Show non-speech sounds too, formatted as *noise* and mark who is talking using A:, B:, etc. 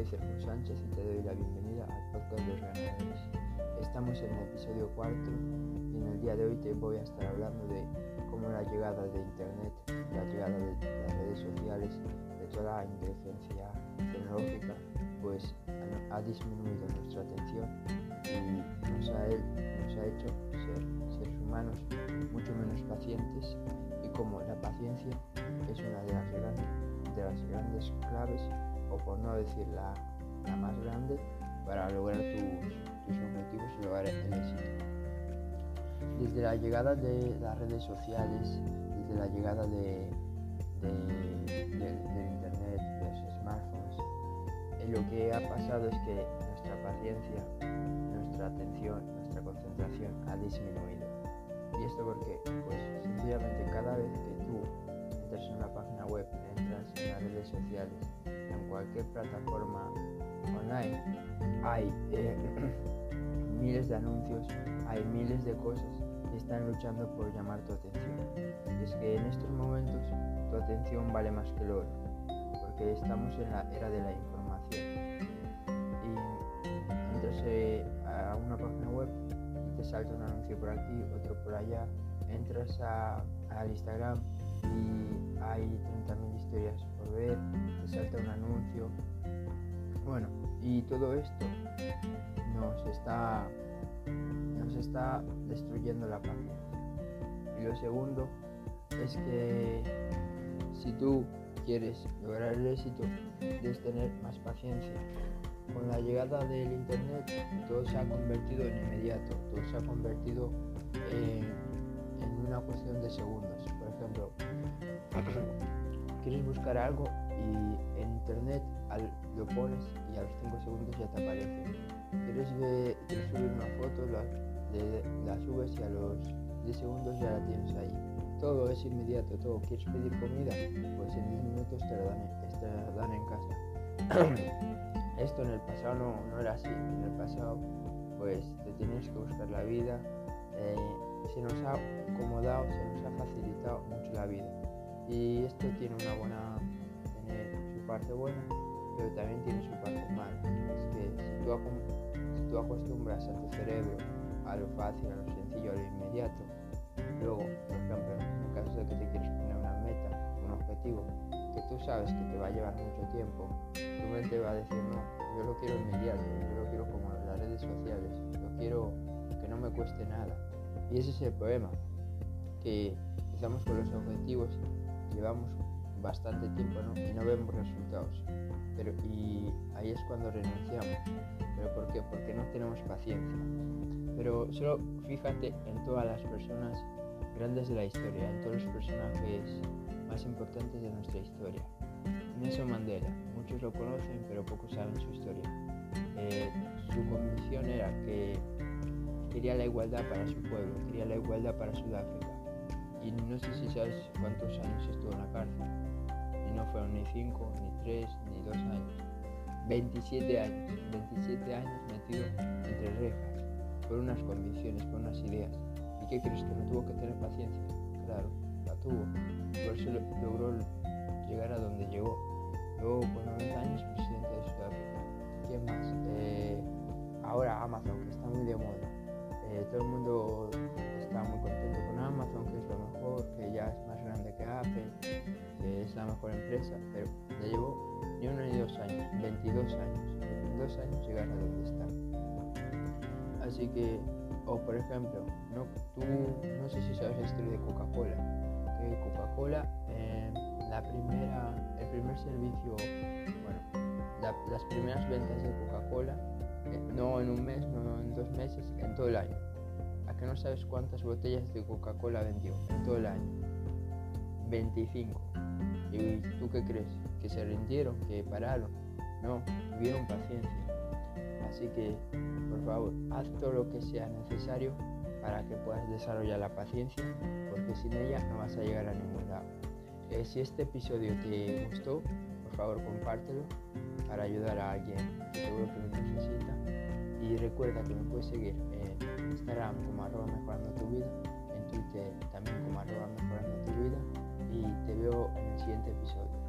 A: soy Sergio Sánchez y te doy la bienvenida al podcast de Ganadores. Estamos en el episodio cuarto y en el día de hoy te voy a estar hablando de cómo la llegada de Internet, la llegada de las redes sociales, de toda la inteligencia tecnológica, pues ha disminuido nuestra atención y nos ha, hecho ser seres humanos mucho menos pacientes y como la paciencia es una de las grandes claves o por no decir la, más grande, para lograr tus, objetivos y lograr el éxito. Desde la llegada de las redes sociales, desde la llegada de, del internet, de los smartphones, eh, lo que ha pasado es que nuestra paciencia, nuestra atención, nuestra concentración ha disminuido. ¿Y esto porque Pues sencillamente cada vez que tú entras en una página web, entras en las redes sociales, cualquier plataforma online hay eh, *clears throat* miles de anuncios, hay miles de cosas que están luchando por llamar tu atención. es que en estos momentos tu atención vale más que el oro, porque estamos en la era de la información. Y entras eh, a una página web y te salta un anuncio por aquí, otro por allá, entras al Instagram y hay 30.000 historias por ver, te salta un anuncio. Bueno, y todo esto nos está, nos está destruyendo la paciencia. Y lo segundo es que si tú quieres lograr el éxito, debes tener más paciencia. Con la llegada del Internet, todo se ha convertido en inmediato, todo se ha convertido en, en una cuestión de segundos. Por ejemplo, quieres buscar algo y en internet lo pones y a los 5 segundos ya te aparece. Quieres, subir una foto, la, subes y a los 10 segundos ya la tienes ahí. Todo es inmediato, todo. ¿Quieres pedir comida? Pues en 10 minutos te la dan, en casa. *clears throat* Esto en el pasado no, era así. En el pasado pues te tienes que buscar la vida. Eh, se nos ha acomodado, se nos ha facilitado mucho la vida. Y esto tiene una buena, tiene su parte buena, pero también tiene su parte mala. Es que si tú, si tú acostumbras a tu cerebro a lo fácil, a lo sencillo, a lo inmediato, luego, por ejemplo, en caso de que te quieres poner una meta, un objetivo, tú sabes que te va a llevar mucho tiempo, tu mente va a decir, no, yo lo quiero inmediato, yo lo quiero como las redes sociales, yo quiero que no me cueste nada. Y ese es el problema, que empezamos con los objetivos llevamos bastante tiempo y no vemos resultados. Pero, y ahí es cuando renunciamos. ¿Pero por qué? Porque no tenemos paciencia. Pero solo fíjate en todas las personas grandes de la historia, en todos los personajes más importantes de nuestra historia. Nelson Mandela, muchos lo conocen pero pocos saben su historia. Eh, su convicción era que quería la igualdad para su pueblo, quería la igualdad para Sudáfrica y no sé si sabes cuántos años estuvo en la cárcel. Y no fueron ni 5, ni 3, ni 2 años. 27 años, 27 años metido entre rejas, por unas convicciones, por unas ideas. ¿Y qué que no tuvo que tener paciencia? Claro, la tuvo. Por eso logró llegar a donde llegó. Luego, con 90 años, presidente de Sudáfrica. ¿Quién más? Eh, ahora Amazon, que está muy de moda. Eh, todo el mundo está muy contento con Amazon, que es lo mejor, que ya es más grande que Apple, que es la mejor empresa, pero ya llevó ni uno ni dos años, 22 años, 22 años llegar a donde está. Así que, o por ejemplo, no, tú no sé si sabes la historia de Coca-Cola, que Coca-Cola, eh, la primera, el primer servicio, bueno, las primeras ventas de Coca-Cola, eh, no en un mes, no en dos meses, en todo el año que no sabes cuántas botellas de Coca-Cola vendió en todo el año. 25. ¿Y tú qué crees? ¿Que se rindieron? ¿Que pararon? No, tuvieron paciencia. Así que, por favor, haz todo lo que sea necesario para que puedas desarrollar la paciencia, porque sin ella no vas a llegar a ningún lado. Eh, si este episodio te gustó, por favor compártelo para ayudar a alguien que seguro que lo necesita. Y recuerda que me puedes seguir en Instagram como arroba mejorando tu vida, en Twitter también como arroba mejorando tu vida y te veo en el siguiente episodio.